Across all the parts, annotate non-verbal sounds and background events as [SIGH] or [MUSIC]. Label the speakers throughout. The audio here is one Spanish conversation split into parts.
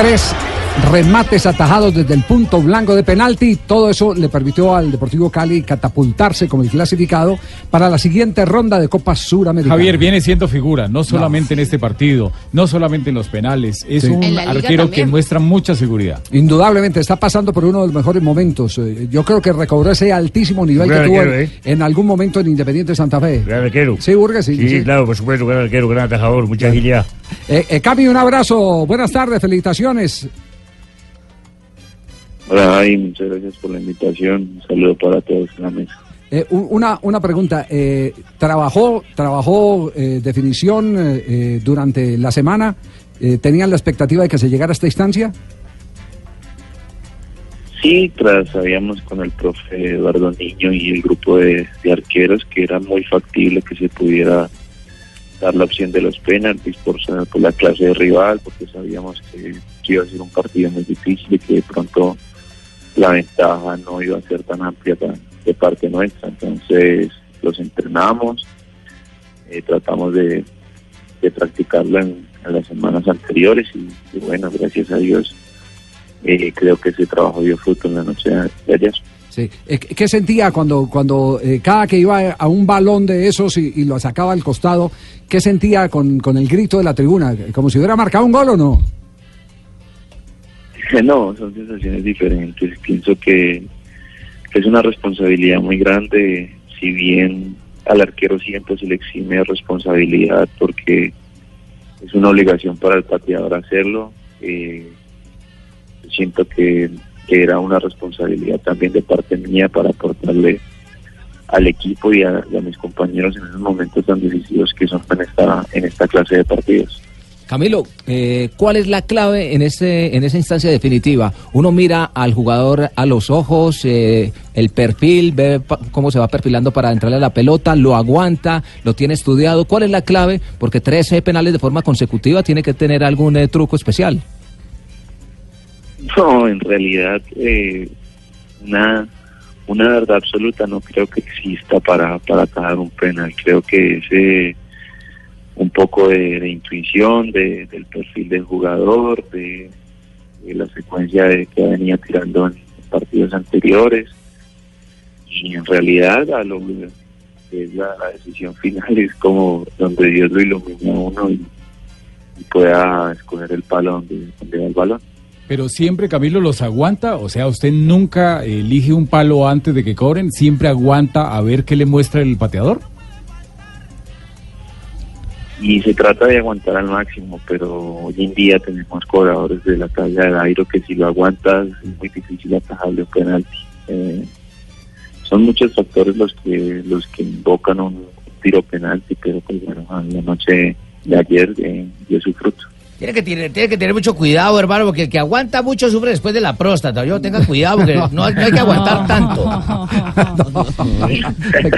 Speaker 1: Tres remates atajados desde el punto blanco de penalti. Todo eso le permitió al Deportivo Cali catapultarse como el clasificado para la siguiente ronda de Copa Suramericana.
Speaker 2: Javier viene siendo figura, no solamente en este partido, no solamente en los penales, es
Speaker 1: Sí.
Speaker 2: un arquero
Speaker 1: también.
Speaker 2: que muestra mucha seguridad.
Speaker 1: Indudablemente está pasando por uno de los mejores momentos. Eh, Yo creo que recobró ese altísimo nivel
Speaker 3: Gran
Speaker 1: que tuvo
Speaker 3: arquero, ¿eh?
Speaker 1: en algún momento en Independiente Santa Fe.
Speaker 3: Gran arquero.
Speaker 1: Sí, Burgues, sí.
Speaker 3: Sí,
Speaker 1: sí.
Speaker 3: claro, por supuesto, gran arquero, gran atajador, mucha agilidad.
Speaker 1: Eh, eh, Cami, un abrazo. Buenas tardes, felicitaciones.
Speaker 4: Hola, Javi, muchas gracias por la invitación. Un saludo para todos en la mesa.
Speaker 1: Eh, una, una pregunta. eh, ¿Trabajó, trabajó eh, definición eh, eh, durante la semana? Eh, ¿Tenían la expectativa de que se llegara a esta instancia?
Speaker 4: Sí, tras sabíamos con el profe Eduardo Niño y el grupo de, de arqueros que era muy factible que se pudiera dar la opción de los penaltis por, por la clase de rival, porque sabíamos que, que iba a ser un partido muy difícil y que de pronto la ventaja no iba a ser tan amplia de parte nuestra. Entonces los entrenamos, eh, tratamos de, de practicarlo en, las semanas anteriores y, bueno, gracias a Dios eh, creo que ese trabajo dio fruto en la noche de ayer.
Speaker 1: Sí. Eh, ¿Qué sentía cuando, cuando cada que iba a un balón de esos y, y lo sacaba al costado? ¿Qué sentía con, con el grito de la tribuna? ¿Como si hubiera marcado un gol o no?
Speaker 4: No, son sensaciones diferentes. Pienso que, es una responsabilidad muy grande, si bien al arquero siempre se le exime responsabilidad porque es una obligación para el pateador hacerlo. eh, siento que, que era una responsabilidad también de parte mía para aportarle al equipo y a, y a mis compañeros en esos momentos tan difíciles que son en esta, en esta clase de partidos.
Speaker 5: Camilo, eh, ¿cuál es la clave en ese en esa instancia definitiva? Uno mira al jugador a los ojos, eh, el perfil, ve cómo se va perfilando para entrarle a la pelota, lo aguanta, lo tiene estudiado. ¿Cuál es la clave? Porque 13 penales de forma consecutiva tiene que tener algún eh, truco especial.
Speaker 4: No, en realidad, eh, una, una verdad absoluta no creo que exista para, para un penal. Creo que es eh, un poco de, intuición, de, del perfil del jugador, de, la secuencia de que venía tirando en partidos anteriores. Y en realidad, a lo que es la, decisión final es como donde Dios lo ilumina a uno y, y pueda escoger el palo donde, donde va el balón.
Speaker 2: Pero siempre Camilo los aguanta, o sea, usted nunca elige un palo antes de que cobren, siempre aguanta a ver qué le muestra el pateador.
Speaker 4: Y se trata de aguantar al máximo, pero hoy en día tenemos cobradores de la talla de Dairo que si lo aguantas es muy difícil atajarle un penalti. Eh, son muchos factores los que los que invocan un tiro penalti, pero pues bueno, la noche de ayer eh, dio su fruto.
Speaker 6: Tiene que, tener, tiene que tener mucho cuidado, hermano, porque el que aguanta mucho sufre después de la próstata. Yo tenga cuidado, porque [LAUGHS] no, no hay que aguantar tanto.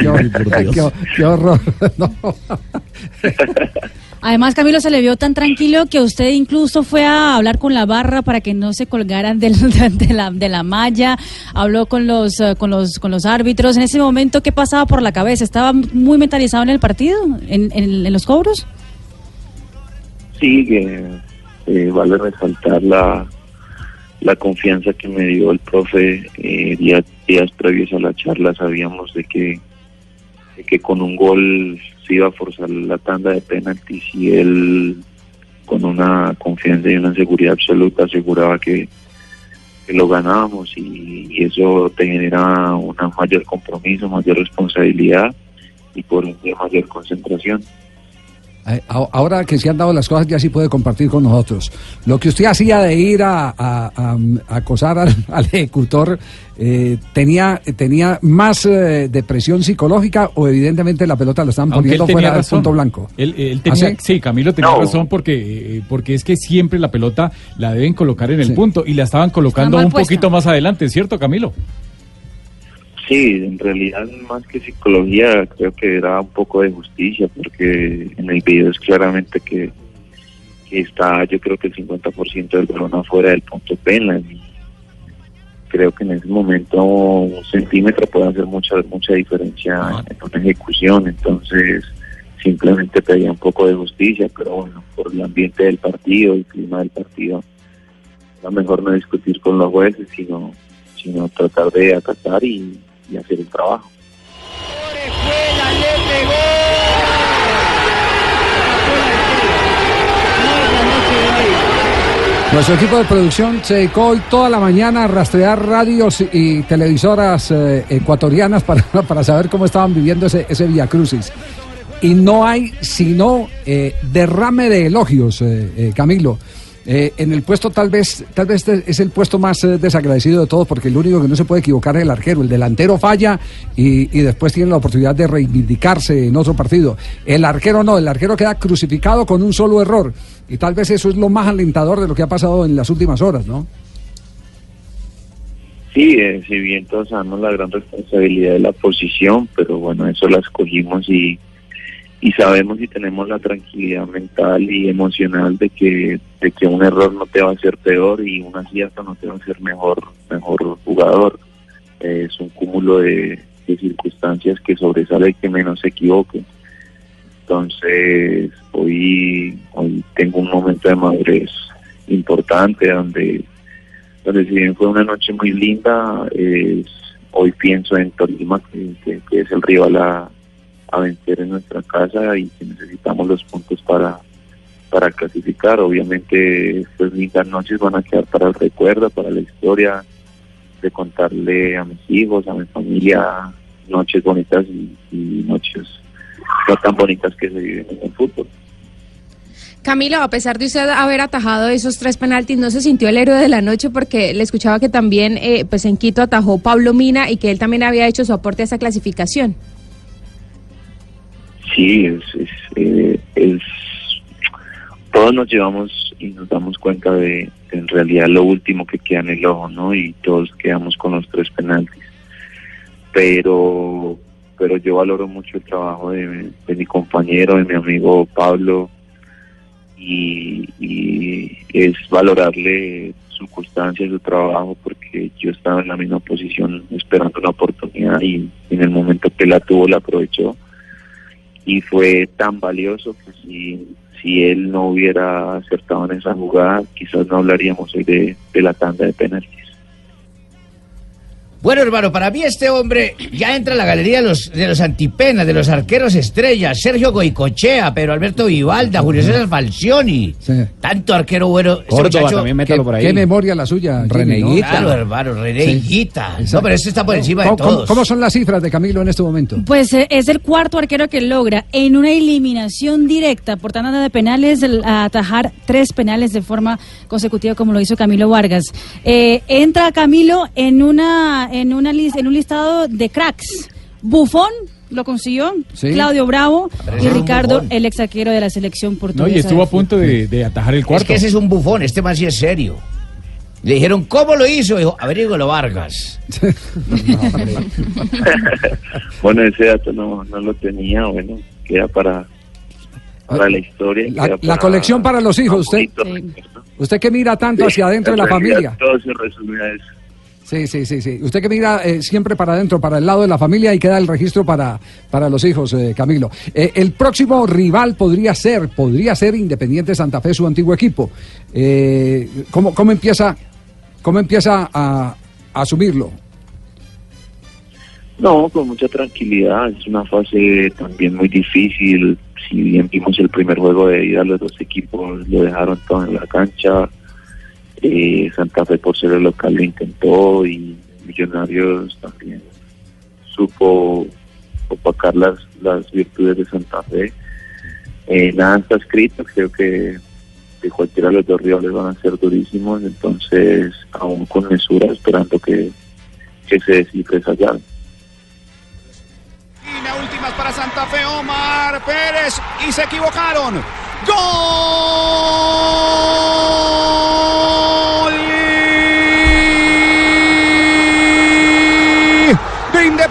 Speaker 1: qué, hor- qué hor- qué horror. [LAUGHS]
Speaker 7: Además, Camilo se le vio tan tranquilo que usted incluso fue a hablar con la barra para que no se colgaran del- [LAUGHS] de, la, de la malla, habló con los, eh, con, los, con los árbitros. En ese momento, ¿qué pasaba por la cabeza? ¿Estaba muy mentalizado en el partido, en, en- en los cobros?
Speaker 4: Sí, que eh, vale resaltar la, la confianza que me dio el profe eh, días, días previos a la charla. Sabíamos de que, de que con un gol se iba a forzar la tanda de penaltis y él con una confianza y una seguridad absoluta aseguraba que, que lo ganábamos y, y eso te genera una mayor compromiso, mayor responsabilidad y por ende mayor concentración.
Speaker 1: Eh, Ahora que se han dado las cosas, ya sí puede compartir con nosotros. Lo que usted hacía de ir a, a- a- a acosar al, [LAUGHS] al ejecutor, eh, ¿tenía, ¿tenía más eh, depresión psicológica o evidentemente la pelota la estaban poniendo fuera del punto blanco?
Speaker 2: Él, él
Speaker 1: ¿Ah,
Speaker 2: tenía,
Speaker 1: sí?
Speaker 2: sí? Camilo tenía
Speaker 4: No.
Speaker 2: razón porque, eh, porque es que siempre la pelota la deben colocar en el
Speaker 1: Sí.
Speaker 2: punto y la estaban colocando un
Speaker 7: puesta.
Speaker 2: poquito más adelante, ¿cierto, Camilo?
Speaker 4: Sí, en realidad más que psicología creo que era un poco de justicia porque en el video es claramente que, que está yo creo que el 50% del balón afuera del punto penal y creo que en ese momento un centímetro puede hacer mucha mucha diferencia en una ejecución. Entonces simplemente pedía un poco de justicia pero bueno por el ambiente del partido el clima del partido era mejor no discutir con los jueces sino sino tratar de acatar y, y hacer el trabajo.
Speaker 1: Nuestro equipo de producción se dedicó hoy toda la mañana a rastrear radios y televisoras eh, ecuatorianas para, [LAUGHS] para saber cómo estaban viviendo ese, ese Via Crucis. Y no hay sino eh, derrame de elogios, eh, Camilo. Eh, en el puesto tal vez, tal vez este es el puesto más eh, desagradecido de todos porque el único que no se puede equivocar es el arquero. El delantero falla y, y después tiene la oportunidad de reivindicarse en otro partido. El arquero no, el arquero queda crucificado con un solo error. Y tal vez eso es lo más alentador de lo que ha pasado en las últimas horas, ¿no?
Speaker 4: Sí, eh, si bien todos sabemos la gran responsabilidad de la posición, pero bueno, eso la escogimos y, y sabemos y tenemos la tranquilidad mental y emocional de que, de que un error no te va a hacer peor y un acierto no te va a hacer mejor, mejor jugador. Es un cúmulo de, de circunstancias que sobresale que menos se equivoque. Entonces, hoy, hoy tengo un momento de madurez importante donde, donde si bien fue una noche muy linda, es- hoy pienso en Tolima, que- que es el rival a, a vencer en nuestra casa y que necesitamos los puntos para, para clasificar. Obviamente, estas lindas noches van a quedar para el recuerdo, para la historia, de contarle a mis hijos, a mi familia, noches bonitas y, y noches no tan bonitas que se viven en el fútbol.
Speaker 8: Camilo, a pesar de usted haber atajado esos tres penaltis, ¿no se sintió el héroe de la noche? Porque le escuchaba que también eh, pues en Quito atajó Pablo Mina y que él también había hecho su aporte a esa clasificación.
Speaker 4: Sí, es, es, eh, es- todos nos llevamos y nos damos cuenta de, de en realidad lo último que queda en el ojo, ¿no? Y todos quedamos con los tres penaltis. Pero, pero yo valoro mucho el trabajo de, de mi compañero, de mi amigo Pablo, y, y es valorarle su constancia, su trabajo, porque yo estaba en la misma posición esperando una oportunidad y en el momento que la tuvo la aprovechó y fue tan valioso que si, si él no hubiera acertado en esa jugada, quizás no hablaríamos hoy de, de la tanda de penaltis.
Speaker 6: Bueno, hermano, para mí este hombre ya entra en la galería de los, de los antipenas, de los arqueros estrellas. Sergio Goicochea, Pedro Alberto Vivalda, Julio César Falcioni. Tanto arquero bueno. Este
Speaker 1: Córdoba
Speaker 6: muchacho-
Speaker 1: también, métalo
Speaker 6: ¿Qué-
Speaker 1: por ahí. Qué memoria la suya, ¿no?
Speaker 6: Claro, hermano,
Speaker 1: Sí. Exacto.
Speaker 6: No, pero este está por encima de
Speaker 1: ¿Cómo, cómo-
Speaker 6: todos.
Speaker 1: cómo son las cifras de Camilo en este momento?
Speaker 7: Pues eh, es el cuarto arquero que logra en una eliminación directa por tanda de penales el- a atajar tres penales de forma consecutiva como lo hizo Camilo Vargas. Eh, entra Camilo en una en una lis- en un listado de cracks. Bufón lo consiguió,
Speaker 2: Sí.
Speaker 7: Claudio Bravo y Ricardo,
Speaker 6: bufón.
Speaker 7: el ex arquero de la selección
Speaker 2: No,
Speaker 7: portuguesa.
Speaker 2: y estuvo
Speaker 7: de
Speaker 2: a punto de, de atajar el cuarto.
Speaker 6: Es que ese es un bufón, este más sí es serio. Le dijeron, ¿cómo lo hizo? Dijo, averígalo Vargas. [LAUGHS]
Speaker 4: bueno, ese dato no, no lo tenía, bueno, queda para, para la historia.
Speaker 1: La,
Speaker 4: queda
Speaker 1: la
Speaker 4: para-
Speaker 1: colección para los hijos, usted, usted que mira tanto hacia adentro de la familia.
Speaker 4: Todo se resume a eso.
Speaker 1: Sí, sí, sí, sí. Usted que mira eh, siempre para adentro, para el lado de la familia y queda el registro para, para los hijos, eh, Camilo. Eh, el próximo rival podría ser, podría ser Independiente Santa Fe, su antiguo equipo. Eh, ¿cómo, cómo empieza, cómo empieza a, asumirlo?
Speaker 4: No, con mucha tranquilidad. Es una fase también muy difícil. Si bien vimos el primer juego de ida, los dos equipos lo dejaron todo en la cancha. Eh, Santa Fe por ser el local lo intentó y Millonarios también supo opacar las, las virtudes de Santa Fe. Eh, nada está escrito, creo que de cualquiera de los dos rivales van a ser durísimos, entonces aún con mesura esperando que, que se descifre esa llave.
Speaker 9: Línea últimas para Santa Fe, Omar Pérez y se equivocaron. ¡Gol! De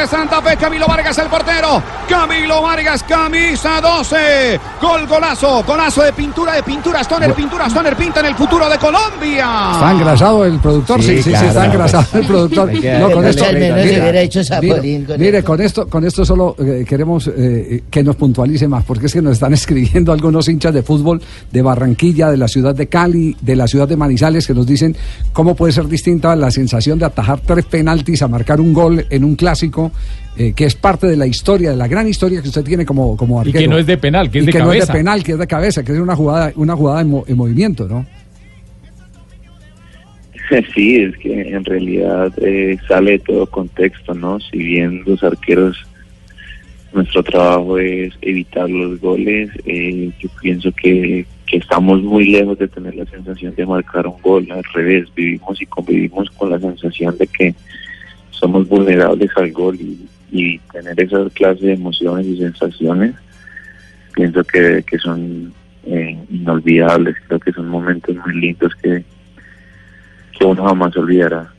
Speaker 9: Independiente Santa Fe, Camilo Vargas el portero. Camilo Vargas, camisa 12. Gol, golazo, golazo de pintura, de pintura, Stoner, pintura, Stoner, pinta en el futuro de Colombia.
Speaker 1: ¿Está engrasado el productor? Sí, sí, sí,
Speaker 6: claro,
Speaker 1: está engrasado
Speaker 6: pues,
Speaker 1: el productor. No, con esto,
Speaker 6: hecho con
Speaker 1: mire, con esto, con esto solo eh, queremos eh, que nos puntualice más, porque es que nos están [LAUGHS] escribiendo algunos hinchas de fútbol de Barranquilla, de la ciudad de Cali, de la ciudad de Manizales, que nos dicen cómo puede ser distinta la sensación de atajar tres penaltis a marcar un gol en un clásico, eh, que es parte de la historia, de la gran historia que usted tiene como, como
Speaker 2: Y
Speaker 1: arquero.
Speaker 2: que no es de penal, que es
Speaker 1: Y
Speaker 2: de
Speaker 1: que no es de penal, que es de cabeza, que es una jugada, una jugada en, mo- en movimiento, ¿no? [LAUGHS]
Speaker 4: Sí, es que en realidad eh, sale de todo contexto, ¿no? Si bien los arqueros, nuestro trabajo es evitar los goles, eh, yo pienso que, que estamos muy lejos de tener la sensación de marcar un gol, al revés, vivimos y convivimos con la sensación de que somos vulnerables al gol y, tener esa clase de emociones y sensaciones, pienso que, que son eh, inolvidables, creo que son momentos muy lindos que que uno jamás olvidará.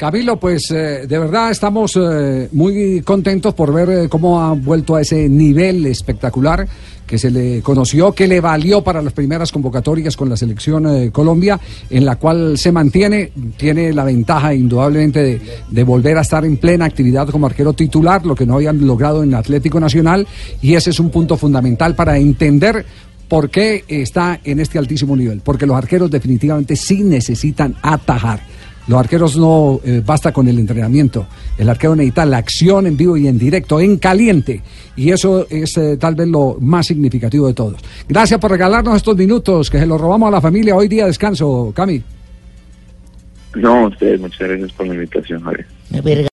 Speaker 1: Camilo, pues eh, de verdad estamos eh, muy contentos por ver eh, cómo ha vuelto a ese nivel espectacular que se le conoció, que le valió para las primeras convocatorias con la selección Colombia, en la cual se mantiene, tiene la ventaja indudablemente de, de volver a estar en plena actividad como arquero titular, lo que no habían logrado en Atlético Nacional, y ese es un punto fundamental para entender por qué está en este altísimo nivel, porque los arqueros definitivamente sí necesitan atajar. Los arqueros no eh, basta con el entrenamiento. El arquero necesita la acción en vivo y en directo, en caliente. Y eso es eh, tal vez lo más significativo de todos. Gracias por regalarnos estos minutos, que se los robamos a la familia. Hoy día de descanso, Cami.
Speaker 4: No, ustedes, muchas gracias por la invitación, Javier.